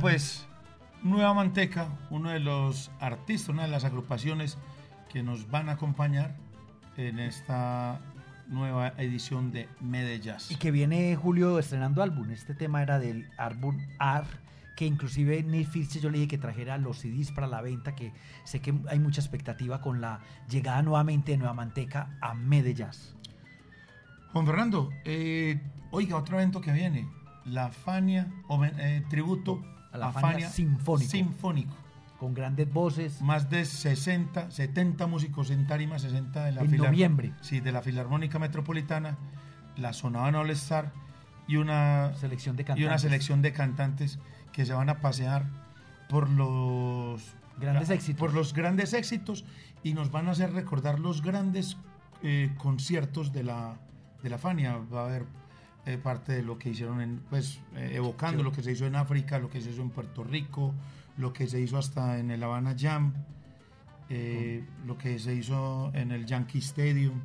Pues Nueva Manteca, uno de los artistas, una de las agrupaciones que nos van a acompañar en esta nueva edición de Medellín. Y que viene Julio estrenando álbum. Este tema era del álbum AR, que inclusive Neil Fitch yo le dije que trajera los CDs para la venta, que sé que hay mucha expectativa con la llegada nuevamente de Nueva Manteca a Medellín. Juan Fernando, eh, oiga, otro evento que viene, la Fania, eh, tributo A la Fania Sinfónico. Sinfónico. Con grandes voces. Más de 60, 70 músicos en tarima, 60 de la En Filar- noviembre. Sí, de la Filarmónica Metropolitana, la Sonaban All Star y una Selección de y una cantantes. selección de cantantes que se van a pasear por los Grandes éxitos. por los grandes éxitos y nos van a hacer recordar los grandes eh, conciertos de la de la Fania va a haber eh, parte de lo que hicieron en pues eh, evocando Sí. lo que se hizo en África lo que se hizo en Puerto Rico lo que se hizo hasta en el Havana Jam eh, lo que se hizo en el Yankee Stadium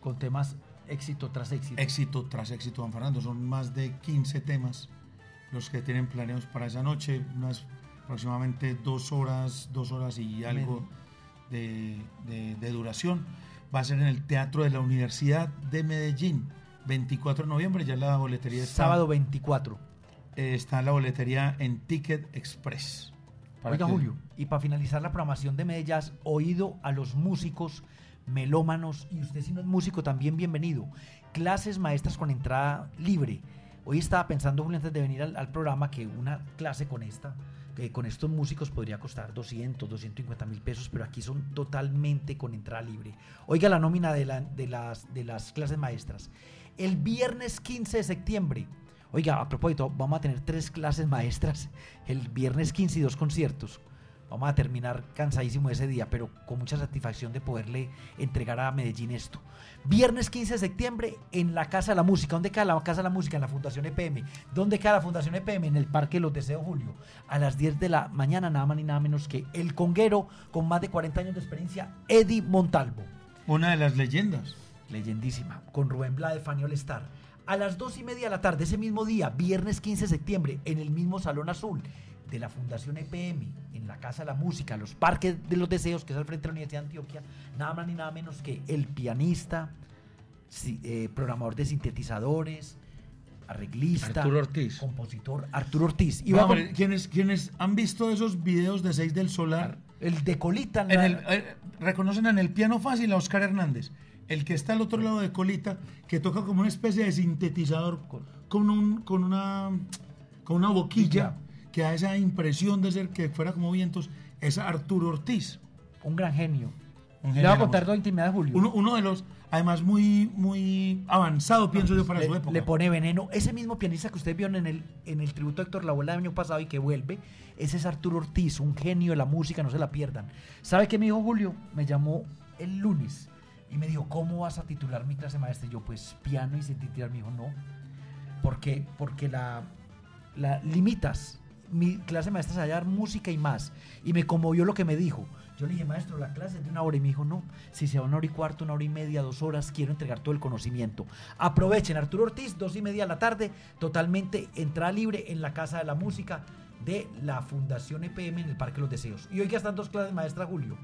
Con temas éxito tras éxito. éxito tras éxito, Juan Fernando. Son más de 15 temas los que tienen planeados para esa noche, unas aproximadamente dos horas, dos horas y algo de, de- de duración. Va a ser en el Teatro de la Universidad de Medellín, 24 de noviembre, ya la boletería está, Sábado 24. eh, está la boletería en Ticket Express. Oiga, que- Julio, y para finalizar la programación de Medellín, oído a los músicos, melómanos, y usted si no es músico también bienvenido. Clases maestras con entrada libre. Hoy estaba pensando, Julio, antes de venir al, al programa, que una clase con esta, que con estos músicos podría costar 200, 250 mil pesos, pero aquí son totalmente con entrada libre. Oiga la nómina de, la- de las, de las clases maestras. El viernes 15 de septiembre, Oiga, a propósito, vamos a tener tres clases maestras el viernes 15 y dos conciertos. Vamos a terminar cansadísimo ese día, pero con mucha satisfacción de poderle entregar a Medellín esto. Viernes 15 de septiembre en la Casa de la Música. ¿Dónde queda la Casa de la Música? En la Fundación EPM. ¿Dónde queda la Fundación EPM? En el Parque Los Deseos Julio. A las 10 de la mañana, nada más ni nada menos que el conguero con más de 40 años de experiencia, Eddie Montalvo Una de las leyendas. Leyendísima, con Rubén Blades, Fanny All Star. A las dos y media de la tarde, ese mismo día, viernes 15 de septiembre, en el mismo Salón Azul de la Fundación EPM, en la Casa de la Música, los Parques de los Deseos, que es al frente de la Universidad de Antioquia, nada más ni nada menos que el pianista, eh, programador de sintetizadores, arreglista, Arturo Ortiz. compositor Arturo Ortiz. Y Vamos, va con- ¿quiénes, quiénes han visto esos videos de 6 del Solar? el de Colita, En la- el, eh, reconocen en el piano fácil a Oscar Hernández, el que está al otro lado de Colita, que toca como una especie de sintetizador con, un, con, una, con una boquilla que da esa impresión de ser que fuera como vientos, es Arturo Ortiz. un gran genio. Un Le voy a contar dos intimidades, Julio. Uno, uno de los, además, muy, muy avanzado, pienso yo, para le, su época. le pone veneno. Ese mismo pianista que ustedes vieron en el, en el tributo a Héctor La del año pasado y que vuelve, ese es Arturo Ortiz, un genio de la música, no se la pierdan. ¿Sabe qué me dijo Julio? Me llamó el lunes y me dijo, ¿cómo vas a titular mi clase maestra? Y yo, pues piano y sintetizar. Me dijo, no, porque, porque la, la limitas. Mi clase maestra se va a música y más. Y me conmovió lo que me dijo. Yo le dije, maestro, la clase es de una hora. Y me dijo, no, si se va una hora y cuarto, una hora y media, dos horas, quiero entregar todo el conocimiento. Aprovechen, Arturo Ortiz, dos y media de la tarde, totalmente entrada libre en la Casa de la Música de la Fundación EPM en el Parque Los Deseos. Y hoy ya están dos clases maestra Julio.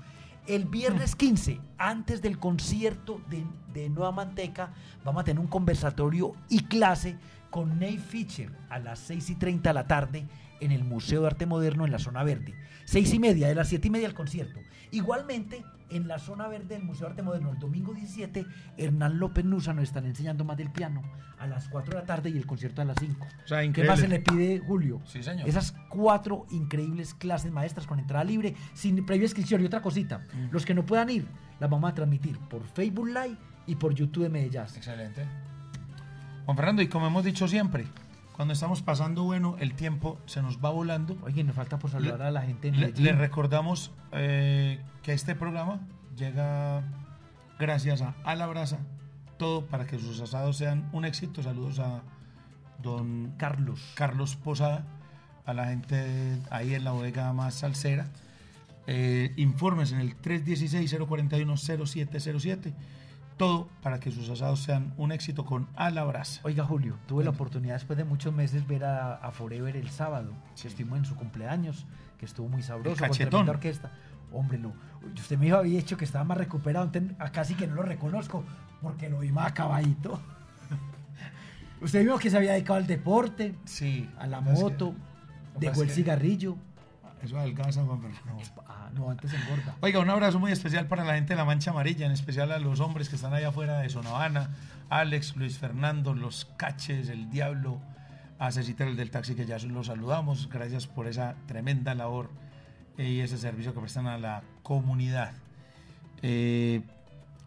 El viernes 15, antes del concierto de, de Nueva Manteca, vamos a tener un conversatorio y clase con Nate Fischer a las 6 y 30 de la tarde en el Museo de Arte Moderno en la zona verde. 6 y media, de las 7 y media el concierto. Igualmente, en la zona verde del Museo de Arte Moderno, el domingo 17, Hernán López Nusa nos están enseñando más del piano a las 4 de la tarde y el concierto a las 5. O sea, ¿Qué increíble. más se le pide, Julio? Sí, señor. Esas cuatro increíbles clases maestras con entrada libre, sin previa inscripción. Y otra cosita, Mm. los que no puedan ir, las vamos a transmitir por Facebook Live y por YouTube de Medellín. Excelente. Juan Fernando, y como hemos dicho siempre, cuando estamos pasando bueno, el tiempo se nos va volando. Oye, nos falta por saludar Le- a la gente en Le, le recordamos eh, que este programa llega gracias a A la Brasa, todo para que sus asados sean un éxito. Saludos a don Carlos. Carlos Posada, a la gente ahí en la bodega más salsera. Eh, informes en el 316-041-0707. Todo para que sus asados sean un éxito con A la brasa. Oiga, Julio, tuve la oportunidad después de muchos meses ver a, a Forever el sábado, que estuvimos en su cumpleaños, que estuvo muy sabroso, con cachetón. tremenda orquesta. Hombre, lo, usted me había dicho que estaba más recuperado, acá sí que no lo reconozco, porque lo vi más acabadito. usted vio que se había dedicado al deporte, Sí. a la moto, dejó el cigarrillo. Eso adelgaza, Juan Fernando. Ah, no, antes engorda. Oiga, un abrazo muy especial para la gente de la Mancha Amarilla, en especial a los hombres que están allá afuera de Sonavana, Alex, Luis Fernando, los Caches, el Diablo, a Cecita el del taxi, que ya los saludamos. Gracias por esa tremenda labor eh, y ese servicio que prestan a la comunidad. Eh,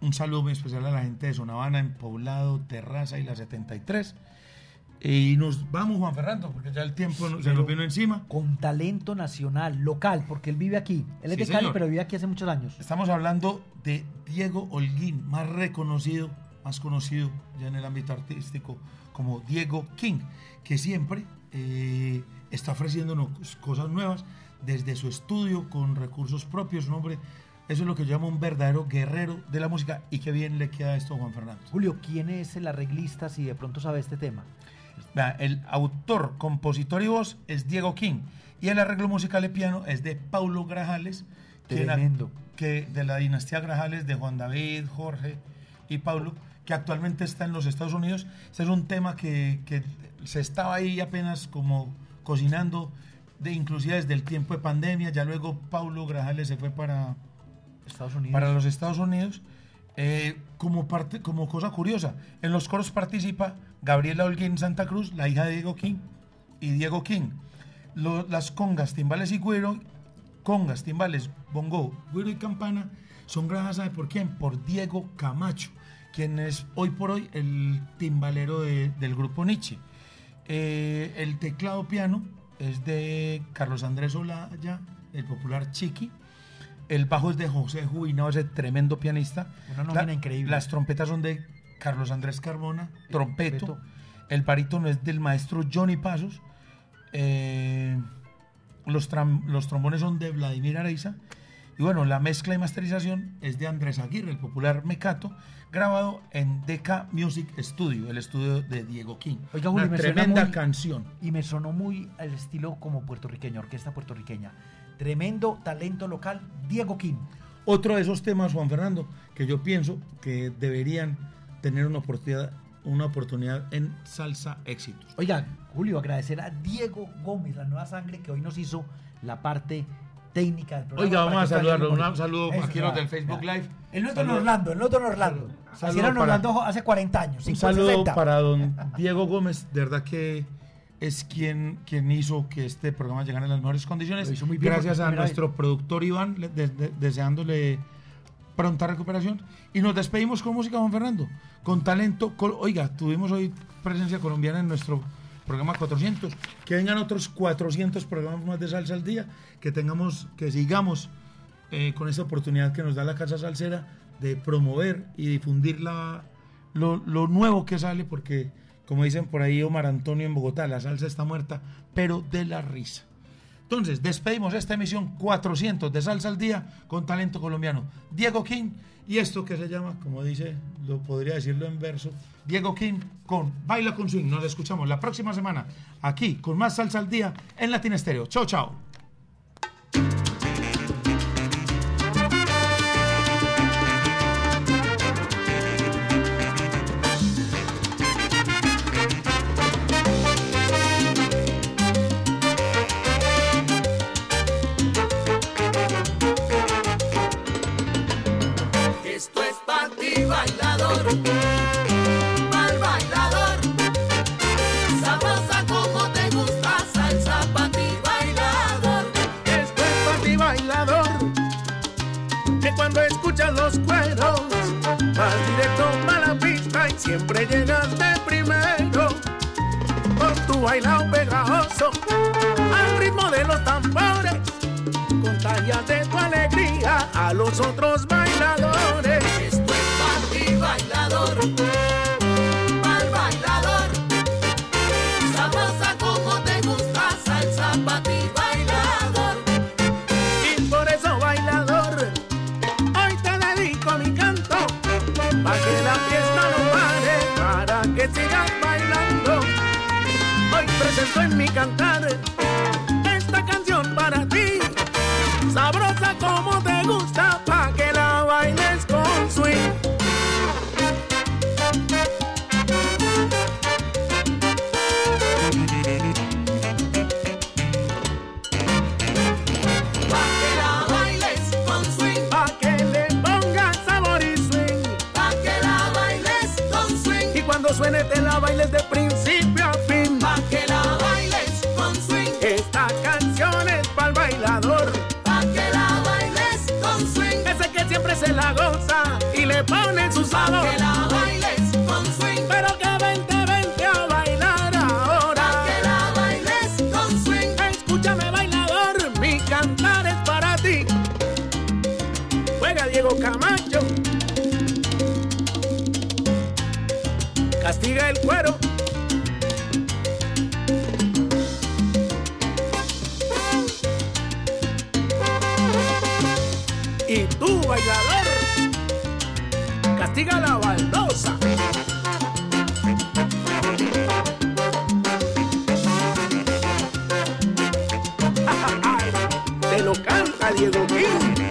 un saludo muy especial a la gente de Sonavana, en Poblado, Terraza y la 73. Y nos vamos, Juan Fernando, porque ya el tiempo no- se nos vino encima. Con talento nacional, local, porque él vive aquí. Él es Sí, de Cali, señor. pero vive aquí hace muchos años. Estamos hablando de Diego Holguín, más reconocido, más conocido ya en el ámbito artístico como Diego King, que siempre eh, está ofreciéndonos cosas nuevas desde su estudio con recursos propios. Un hombre, eso es lo que yo llamo un verdadero guerrero de la música y qué bien le queda esto a Juan Fernando. Julio, ¿quién es el arreglista si de pronto sabe este tema? Vea, el autor, compositor y voz es Diego King y el arreglo musical de piano es de Paulo Grajales, ac- Tremendo. que de la dinastía Grajales de Juan David, Jorge y Paulo, que actualmente está en los Estados Unidos. Este es un tema que, que se estaba ahí apenas como cocinando, de, inclusive desde el tiempo de pandemia. Ya luego Paulo Grajales se fue para, Estados Unidos. para los Estados Unidos. Eh, como, parte, como cosa curiosa, en los coros participa Gabriela Holguín Santa Cruz, la hija de Diego King, y Diego King. Lo- las congas, timbales y güiro, congas, timbales, bongo, güiro y campana, son grabadas, ¿sabe por quién? Por Diego Camacho, quien es hoy por hoy el timbalero de- del grupo Nietzsche. Eh, el teclado piano es de Carlos Andrés Olaya, el popular Chiqui. El bajo es de José Juino, ese tremendo pianista. Una nómina increíble. Las trompetas son de Carlos Andrés Carbona, trompeto. Trompeto. El barítono es del maestro Johnny Pasos. Eh, los, trombones son de Vladimir Areiza. Y bueno, la mezcla y masterización es de Andrés Aguirre, el popular Mecato, grabado en Deca Music Studio, el estudio de Diego King. Oiga, Una tremenda muy- canción. Y me sonó muy al estilo como puertorriqueño, orquesta puertorriqueña. Tremendo talento local, Diego Kim. Otro de esos temas, Juan Fernando, que yo pienso que deberían tener una oportunidad, una oportunidad en Salsa Éxitos. Oiga, Julio, agradecer a Diego Gómez, la nueva sangre que hoy nos hizo la parte técnica del programa. Oiga, vamos a saludarlo. Un saludo Eso, aquí ya, del Facebook ya. Live. El nuestro en Orlando, el nuestro en Orlando. Saludo Así era en para- Orlando hace 40 años. Un 50, saludo 60. para don Diego Gómez, de verdad que es quien, quien hizo que este programa llegara en las mejores condiciones. Lo hizo muy bien Gracias a nuestro productor Iván, le- de- de- deseándole pronta recuperación. Y nos despedimos con música, Juan Fernando, con talento. Oiga, tuvimos hoy presencia colombiana en nuestro programa 400. Que vengan otros 400 programas más de salsa al día, que tengamos, que sigamos eh, con esta oportunidad que nos da la Casa Salsera de promover y difundir la, lo, lo nuevo que sale, porque como dicen por ahí Omar Antonio en Bogotá, la salsa está muerta, pero de la risa. Entonces, despedimos esta emisión 400 de Salsa al Día con talento colombiano. Diego King y esto que se llama, como dice, lo podría decirlo en verso, Diego King con Baila con Swing. Nos escuchamos la próxima semana aquí con más Salsa al Día en Latin Estéreo. Chao, chao. Bailao pegajoso, al ritmo de los tambores, contagias de tu alegría a los otros bailadores. canta Diego King.